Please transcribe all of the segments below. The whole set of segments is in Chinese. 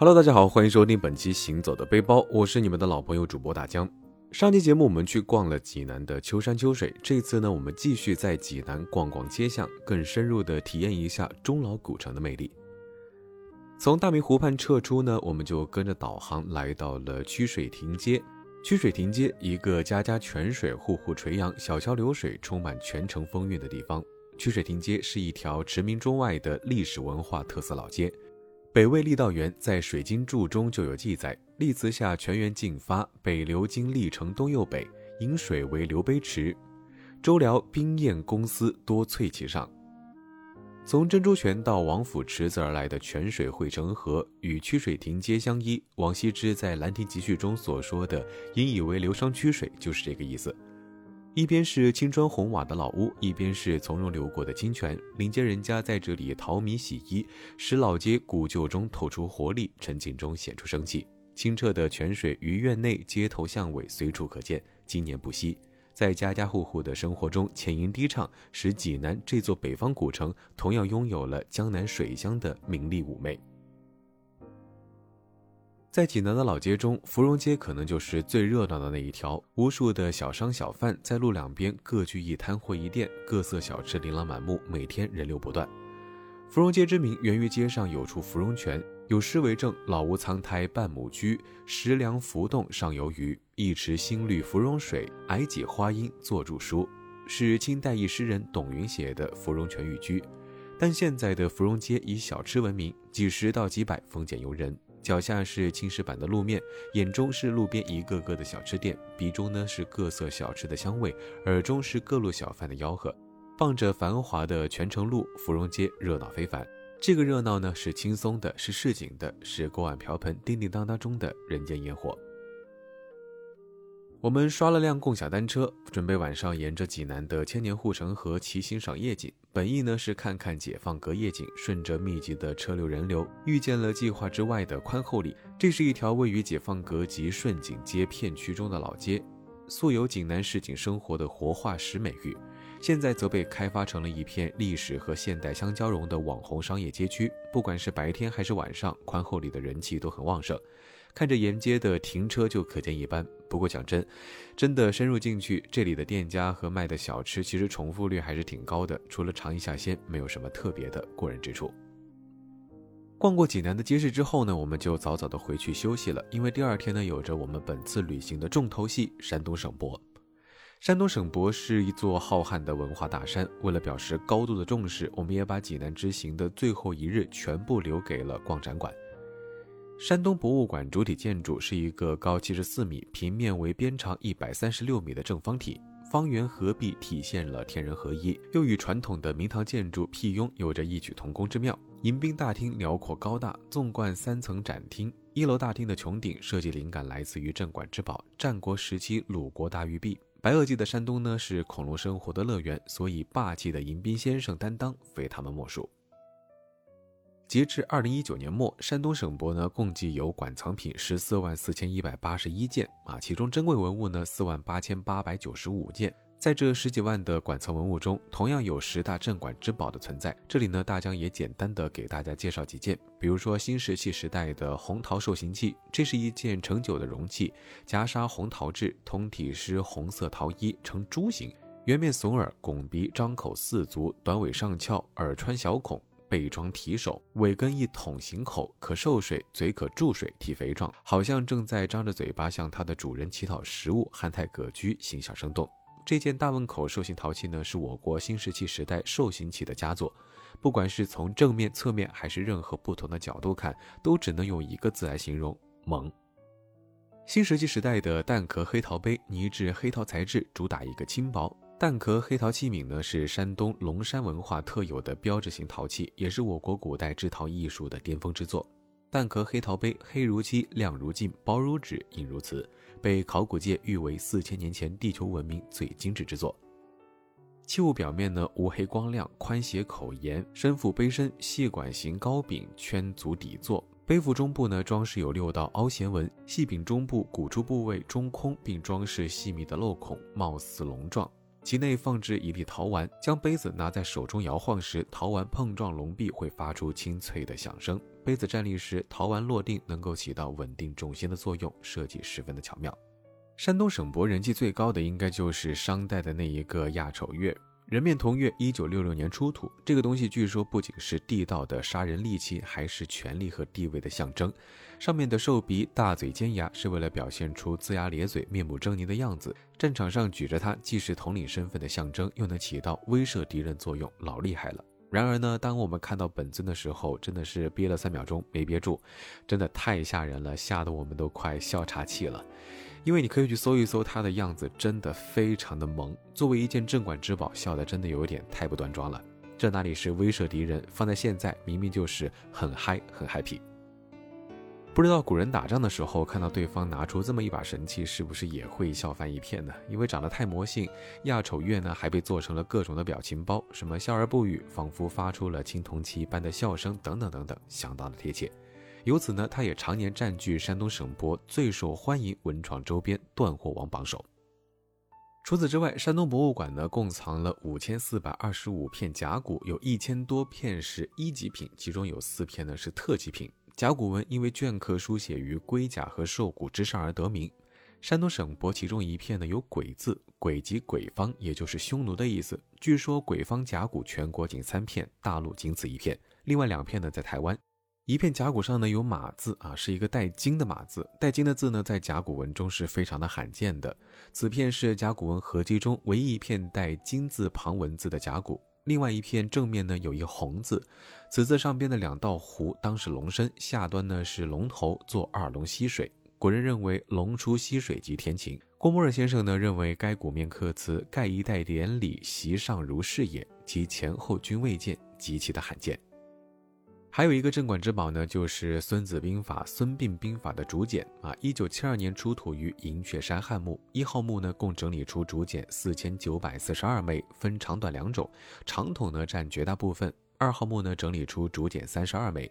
Hello，大家好，欢迎收听本期《行走的背包》，我是你们的老朋友主播大江。上期节目我们去逛了济南的秋山秋水，这次呢，我们继续在济南逛逛街巷，更深入的体验一下钟老古城的魅力。从大明湖畔撤出呢，我们就跟着导航来到了曲水亭街。曲水亭街，一个家家泉水、户户垂杨、小桥流水、充满泉城风韵的地方。曲水亭街是一条驰名中外的历史文化特色老街。北魏郦道元在《水经注》中就有记载：“郦祠下泉源进发，北流经历城东右北，引水为流杯池。周辽兵宴公司多萃其上。”从珍珠泉到王府池子而来的泉水汇成河，与曲水亭街相依。王羲之在《兰亭集序》中所说的“引以为流觞曲水”就是这个意思。一边是青砖红瓦的老屋，一边是从容流过的清泉，临街人家在这里淘米洗衣，使老街古旧中透出活力，沉静中显出生气。清澈的泉水于院内、街头巷尾随处可见，经年不息，在家家户户的生活中浅吟低唱，使济南这座北方古城同样拥有了江南水乡的名丽妩媚。在济南的老街中，芙蓉街可能就是最热闹的那一条。无数的小商小贩在路两边各具一摊或一店，各色小吃琳琅满目，每天人流不断。芙蓉街之名源于街上有处芙蓉泉，有诗为证：“老屋苍苔半亩居，石梁浮动上游鱼。一池新绿芙蓉水，矮几花阴作著书。”是清代一诗人董云写的《芙蓉泉寓居》。但现在的芙蓉街以小吃闻名，几十到几百丰俭由人。脚下是青石板的路面，眼中是路边一个个的小吃店，鼻中呢是各色小吃的香味，耳中是各路小贩的吆喝，傍着繁华的泉城路，芙蓉街热闹非凡。这个热闹呢是轻松的，是市井的，是锅碗瓢盆叮叮当当中的人间烟火。我们刷了辆共享单车，准备晚上沿着济南的千年护城河骑行赏夜景。本意呢是看看解放阁夜景，顺着密集的车流人流，遇见了计划之外的宽厚里。这是一条位于解放阁及顺景街片区中的老街，素有济南市井生活的活化石美誉，现在则被开发成了一片历史和现代相交融的网红商业街区。不管是白天还是晚上，宽厚里的人气都很旺盛。看着沿街的停车就可见一斑。不过讲真，真的深入进去，这里的店家和卖的小吃其实重复率还是挺高的。除了尝一下鲜，没有什么特别的过人之处。逛过济南的街市之后呢，我们就早早的回去休息了，因为第二天呢有着我们本次旅行的重头戏——山东省博。山东省博是一座浩瀚的文化大山，为了表示高度的重视，我们也把济南之行的最后一日全部留给了逛展馆。山东博物馆主体建筑是一个高七十四米、平面为边长一百三十六米的正方体，方圆合璧体现了天人合一，又与传统的明堂建筑辟雍有着异曲同工之妙。迎宾大厅辽阔高大，纵贯三层展厅，一楼大厅的穹顶设计灵感来自于镇馆之宝——战国时期鲁国大玉璧。白垩纪的山东呢是恐龙生活的乐园，所以霸气的迎宾先生担当非他们莫属。截至二零一九年末，山东省博呢共计有馆藏品十四万四千一百八十一件啊，其中珍贵文物呢四万八千八百九十五件。在这十几万的馆藏文物中，同样有十大镇馆之宝的存在。这里呢，大江也简单的给大家介绍几件，比如说新石器时代的红陶受刑器，这是一件盛酒的容器，夹沙红陶制，通体施红色陶衣，呈猪形，圆面耸耳，拱鼻，张口四足，短尾上翘，耳穿小孔。背装提手，尾根一筒形口，可受水，嘴可注水，体肥壮，好像正在张着嘴巴向它的主人乞讨食物，憨态可掬，形象生动。这件大汶口兽形陶器呢，是我国新石器时代兽形器的佳作，不管是从正面、侧面，还是任何不同的角度看，都只能用一个字来形容：萌。新石器时代的蛋壳黑陶杯，泥质黑陶材质，主打一个轻薄。蛋壳黑陶器皿呢，是山东龙山文化特有的标志性陶器，也是我国古代制陶艺术的巅峰之作。蛋壳黑陶杯，黑如漆，亮如镜，薄如纸，硬如瓷，被考古界誉为四千年前地球文明最精致之作。器物表面呢，乌黑光亮，宽斜口沿，深腹杯身，细管形高柄圈足底座。杯腹中部呢，装饰有六道凹弦纹，细柄中部鼓出部位中空，并装饰细密的镂孔，貌似龙状。其内放置一粒陶丸，将杯子拿在手中摇晃时，陶丸碰撞龙壁会发出清脆的响声。杯子站立时，陶丸落定，能够起到稳定重心的作用，设计十分的巧妙。山东省博人气最高的应该就是商代的那一个亚丑月。人面铜月，一九六六年出土。这个东西据说不仅是地道的杀人利器，还是权力和地位的象征。上面的兽鼻、大嘴、尖牙是为了表现出龇牙咧嘴、面目狰狞的样子。战场上举着它，既是统领身份的象征，又能起到威慑敌人作用，老厉害了。然而呢，当我们看到本尊的时候，真的是憋了三秒钟没憋住，真的太吓人了，吓得我们都快笑岔气了。因为你可以去搜一搜他的样子，真的非常的萌。作为一件镇馆之宝，笑的真的有点太不端庄了。这哪里是威慑敌人？放在现在，明明就是很嗨，很 happy。不知道古人打仗的时候看到对方拿出这么一把神器，是不是也会笑翻一片呢？因为长得太魔性，亚丑月呢还被做成了各种的表情包，什么笑而不语，仿佛发出了青铜器般的笑声，等等等等，相当的贴切。由此呢，他也常年占据山东省博最受欢迎文创周边断货王榜首。除此之外，山东博物馆呢共藏了五千四百二十五片甲骨，有一千多片是一级品，其中有四片呢是特级品。甲骨文因为镌刻书写于龟甲和兽骨之上而得名。山东省博其中一片呢有“鬼”字，“鬼”即鬼方，也就是匈奴的意思。据说鬼方甲骨全国仅三片，大陆仅此一片，另外两片呢在台湾。一片甲骨上呢有马字啊，是一个带金的马字。带金的字呢，在甲骨文中是非常的罕见的。此片是甲骨文合集中唯一一片带金字旁文字的甲骨。另外一片正面呢有一红字，此字上边的两道弧当是龙身，下端呢是龙头做二龙吸水。古人认为龙出溪水即天晴。郭沫若先生呢认为该骨面刻词盖一代典礼席上如是也，其前后均未见，极其的罕见。还有一个镇馆之宝呢，就是《孙子兵法》《孙膑兵法》的竹简啊，一九七二年出土于银雀山汉墓。一号墓呢，共整理出竹简四千九百四十二枚，分长短两种，长筒呢占绝大部分。二号墓呢，整理出竹简三十二枚。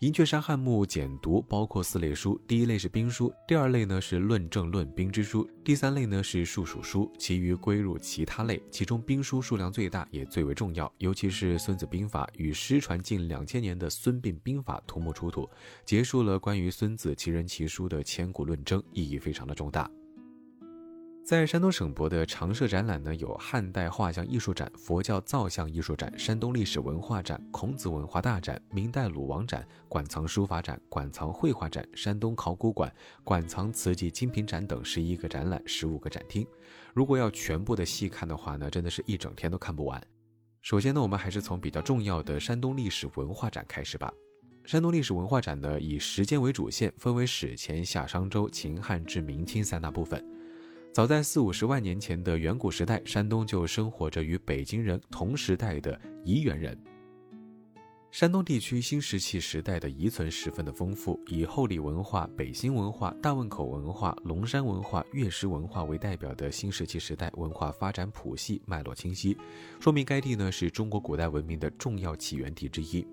银雀山汉墓简牍包括四类书，第一类是兵书，第二类呢是论证论兵之书，第三类呢是术数书，其余归入其他类。其中兵书数量最大，也最为重要，尤其是《孙子兵法》与失传近两千年的《孙膑兵法》图墓出土，结束了关于孙子其人其书的千古论争，意义非常的重大。在山东省博的常设展览呢，有汉代画像艺术展、佛教造像艺术展、山东历史文化展、孔子文化大展、明代鲁王展、馆藏书法展、馆藏绘画展、山东考古馆、馆藏瓷器精品展等十一个展览、十五个展厅。如果要全部的细看的话呢，真的是一整天都看不完。首先呢，我们还是从比较重要的山东历史文化展开始吧。山东历史文化展呢，以时间为主线，分为史前、夏商周、秦汉至明清三大部分。早在四五十万年前的远古时代，山东就生活着与北京人同时代的沂源人。山东地区新石器时代的遗存十分的丰富，以后里文化、北新文化、大汶口文化、龙山文化、月石文化为代表的新石器时代文化发展谱系脉络清晰，说明该地呢是中国古代文明的重要起源地之一。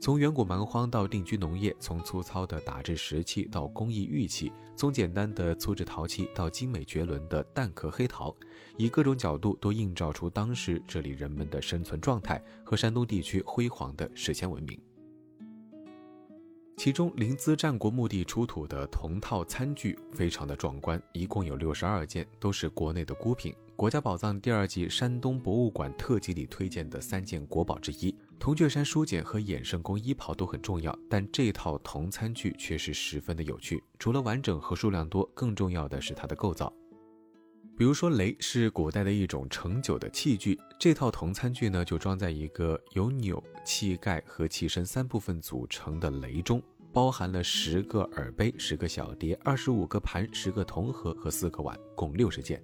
从远古蛮荒到定居农业，从粗糙的打制石器到工艺玉器，从简单的粗制陶器到精美绝伦的蛋壳黑陶，以各种角度都映照出当时这里人们的生存状态和山东地区辉煌的史前文明。其中临淄战国墓地出土的铜套餐具非常的壮观，一共有六十二件，都是国内的孤品。国家宝藏第二季山东博物馆特辑里推荐的三件国宝之一。铜雀山书简和衍圣宫衣袍都很重要，但这套铜餐具却是十分的有趣。除了完整和数量多，更重要的是它的构造。比如说，雷是古代的一种盛酒的器具，这套铜餐具呢，就装在一个由钮、器盖和器身三部分组成的雷中，包含了十个耳杯、十个小碟、二十五个盘、十个铜盒和四个碗，共六十件。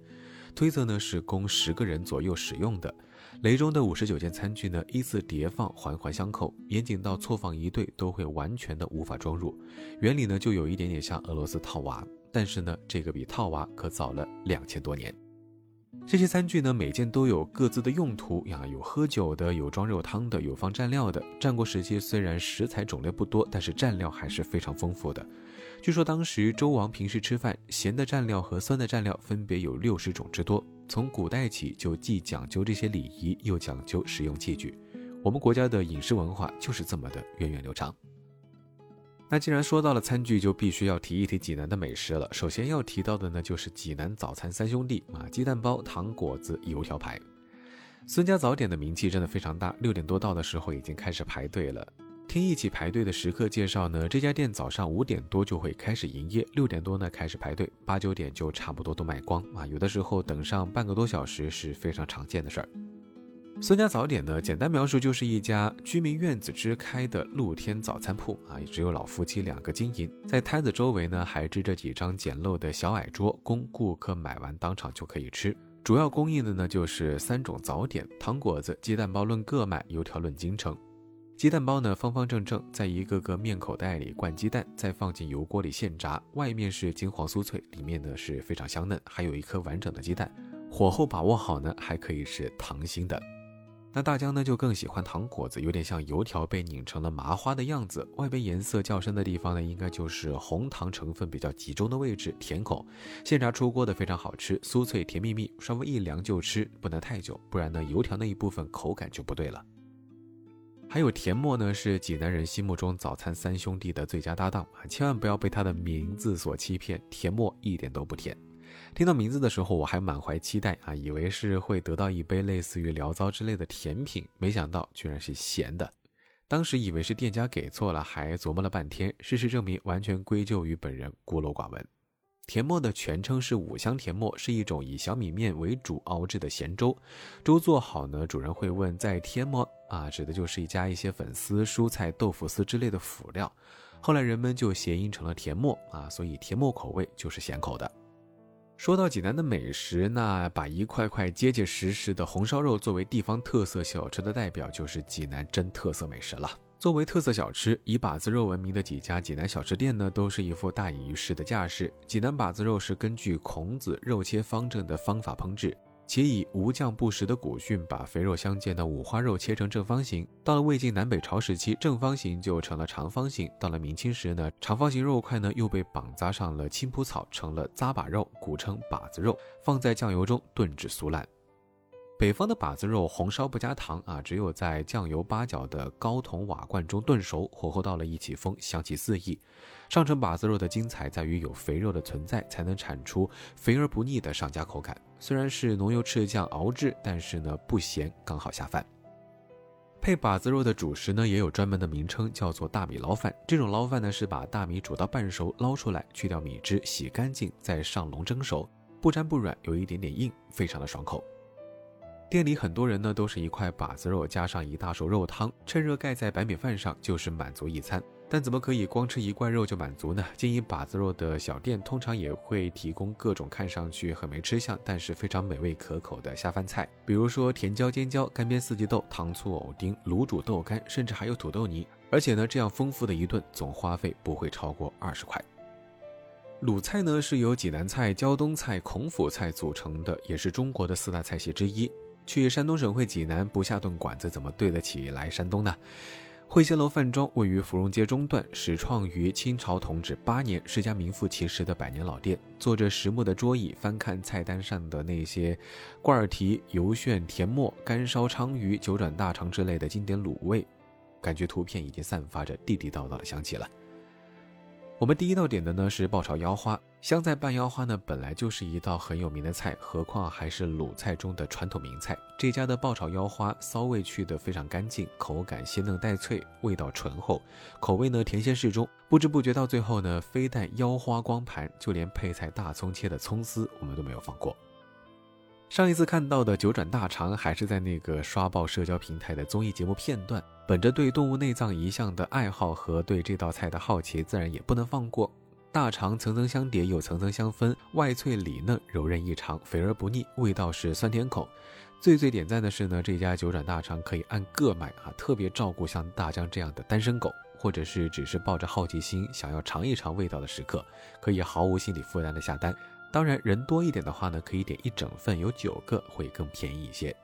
推测呢是供十个人左右使用的。雷中的五十九件餐具呢，依次叠放，环环相扣，严谨到错放一对都会完全的无法装入。原理呢，就有一点点像俄罗斯套娃，但是呢，这个比套娃可早了两千多年。这些餐具呢，每件都有各自的用途呀，有喝酒的，有装肉汤的，有放蘸料的。战国时期虽然食材种类不多，但是蘸料还是非常丰富的。据说当时周王平时吃饭，咸的蘸料和酸的蘸料分别有六十种之多。从古代起就既讲究这些礼仪，又讲究实用器具。我们国家的饮食文化就是这么的源远流长。那既然说到了餐具，就必须要提一提济南的美食了。首先要提到的呢，就是济南早餐三兄弟啊，鸡蛋包、糖果子、油条排。孙家早点的名气真的非常大，六点多到的时候已经开始排队了。听一起排队的食客介绍呢，这家店早上五点多就会开始营业，六点多呢开始排队，八九点就差不多都卖光啊。有的时候等上半个多小时是非常常见的事儿。孙家早点呢，简单描述就是一家居民院子支开的露天早餐铺啊，也只有老夫妻两个经营，在摊子周围呢还支着几张简陋的小矮桌，供顾客买完当场就可以吃。主要供应的呢就是三种早点：糖果子、鸡蛋包论个卖，油条论斤称。鸡蛋包呢方方正正，在一个个面口袋里灌鸡蛋，再放进油锅里现炸，外面是金黄酥脆，里面呢是非常香嫩，还有一颗完整的鸡蛋，火候把握好呢，还可以是溏心的。那大江呢就更喜欢糖果子，有点像油条被拧成了麻花的样子。外边颜色较深的地方呢，应该就是红糖成分比较集中的位置，甜口。现炸出锅的非常好吃，酥脆甜蜜蜜，稍微一凉就吃，不能太久，不然呢油条那一部分口感就不对了。还有甜沫呢，是济南人心目中早餐三兄弟的最佳搭档啊，千万不要被它的名字所欺骗，甜沫一点都不甜。听到名字的时候，我还满怀期待啊，以为是会得到一杯类似于醪糟之类的甜品，没想到居然是咸的。当时以为是店家给错了，还琢磨了半天。事实证明，完全归咎于本人孤陋寡闻。甜沫的全称是五香甜沫，是一种以小米面为主熬制的咸粥。粥做好呢，主人会问在添么啊，指的就是加一些粉丝、蔬菜、豆腐丝之类的辅料。后来人们就谐音成了甜沫啊，所以甜沫口味就是咸口的。说到济南的美食，那把一块块结结实实的红烧肉作为地方特色小吃的代表，就是济南真特色美食了。作为特色小吃，以把子肉闻名的几家济南小吃店呢，都是一副大隐于市的架势。济南把子肉是根据孔子肉切方正的方法烹制。且以无酱不食的古训，把肥肉相间的五花肉切成正方形。到了魏晋南北朝时期，正方形就成了长方形。到了明清时呢，长方形肉块呢又被绑扎上了青蒲草，成了扎把肉，古称把子肉，放在酱油中炖至酥烂。北方的把子肉红烧不加糖啊，只有在酱油八角的高筒瓦罐中炖熟，火候到了一起风，香气四溢。上乘把子肉的精彩在于有肥肉的存在，才能产出肥而不腻的上佳口感。虽然是浓油赤酱熬制，但是呢不咸，刚好下饭。配把子肉的主食呢也有专门的名称，叫做大米捞饭。这种捞饭呢是把大米煮到半熟，捞出来，去掉米汁，洗干净，再上笼蒸熟，不粘不软，有一点点硬，非常的爽口。店里很多人呢，都是一块把子肉加上一大勺肉汤，趁热盖在白米饭上，就是满足一餐。但怎么可以光吃一罐肉就满足呢？经营把子肉的小店通常也会提供各种看上去很没吃相，但是非常美味可口的下饭菜，比如说甜椒尖椒、干煸四季豆、糖醋藕丁、卤煮豆干，甚至还有土豆泥。而且呢，这样丰富的一顿总花费不会超过二十块。鲁菜呢是由济南菜、胶东菜、孔府菜组成的，也是中国的四大菜系之一。去山东省会济南不下顿馆子，怎么对得起来山东呢？汇仙楼饭庄位于芙蓉街中段，始创于清朝同治八年，是家名副其实的百年老店。坐着实木的桌椅，翻看菜单上的那些罐儿蹄、油旋、甜沫、干烧鲳鱼、九转大肠之类的经典卤味，感觉图片已经散发着地地道道的香气了。我们第一道点的呢是爆炒腰花，香菜拌腰花呢本来就是一道很有名的菜，何况还是鲁菜中的传统名菜。这家的爆炒腰花骚味去的非常干净，口感鲜嫩带脆，味道醇厚，口味呢甜鲜适中。不知不觉到最后呢，非但腰花光盘，就连配菜大葱切的葱丝我们都没有放过。上一次看到的九转大肠还是在那个刷爆社交平台的综艺节目片段。本着对动物内脏一向的爱好和对这道菜的好奇，自然也不能放过。大肠层层相叠，又层层相分，外脆里嫩，柔韧异常，肥而不腻，味道是酸甜口。最最点赞的是呢，这家九转大肠可以按个卖啊，特别照顾像大江这样的单身狗，或者是只是抱着好奇心想要尝一尝味道的食客，可以毫无心理负担的下单。当然，人多一点的话呢，可以点一整份，有九个会更便宜一些。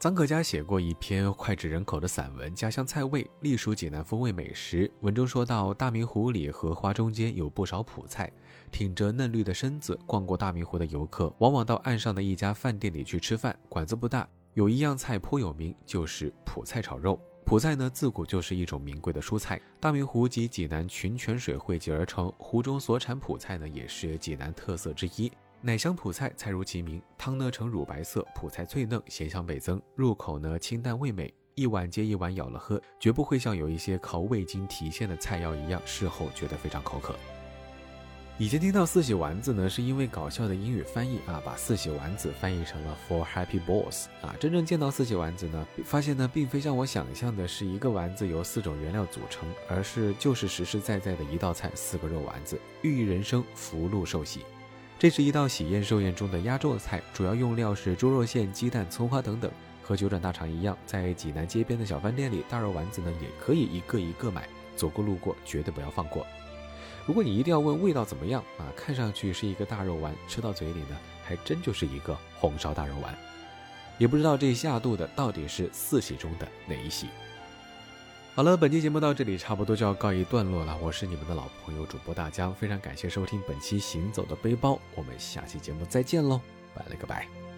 臧可嘉写过一篇脍炙人口的散文《家乡菜味》，隶属济南风味美食。文中说到，大明湖里荷花中间有不少蒲菜，挺着嫩绿的身子。逛过大明湖的游客，往往到岸上的一家饭店里去吃饭。馆子不大，有一样菜颇有名，就是蒲菜炒肉。蒲菜呢，自古就是一种名贵的蔬菜。大明湖及济南群泉水汇集而成，湖中所产蒲菜呢，也是济南特色之一。奶香蒲菜，菜如其名，汤呢呈乳白色，蒲菜脆嫩，咸香倍增，入口呢清淡味美，一碗接一碗舀了喝，绝不会像有一些靠味精提鲜的菜肴一样，事后觉得非常口渴。以前听到四喜丸子呢，是因为搞笑的英语翻译啊，把四喜丸子翻译成了 For Happy balls 啊。真正见到四喜丸子呢，发现呢，并非像我想象的是一个丸子由四种原料组成，而是就是实实在在的一道菜，四个肉丸子，寓意人生福禄寿喜。这是一道喜宴寿宴中的压轴菜，主要用料是猪肉馅、鸡蛋、葱花等等。和九转大肠一样，在济南街边的小饭店里，大肉丸子呢也可以一个一个买，走过路过绝对不要放过。如果你一定要问味道怎么样啊，看上去是一个大肉丸，吃到嘴里呢，还真就是一个红烧大肉丸。也不知道这下肚的到底是四喜中的哪一喜。好了，本期节目到这里差不多就要告一段落了。我是你们的老朋友主播大江，非常感谢收听本期《行走的背包》，我们下期节目再见喽，拜了个拜。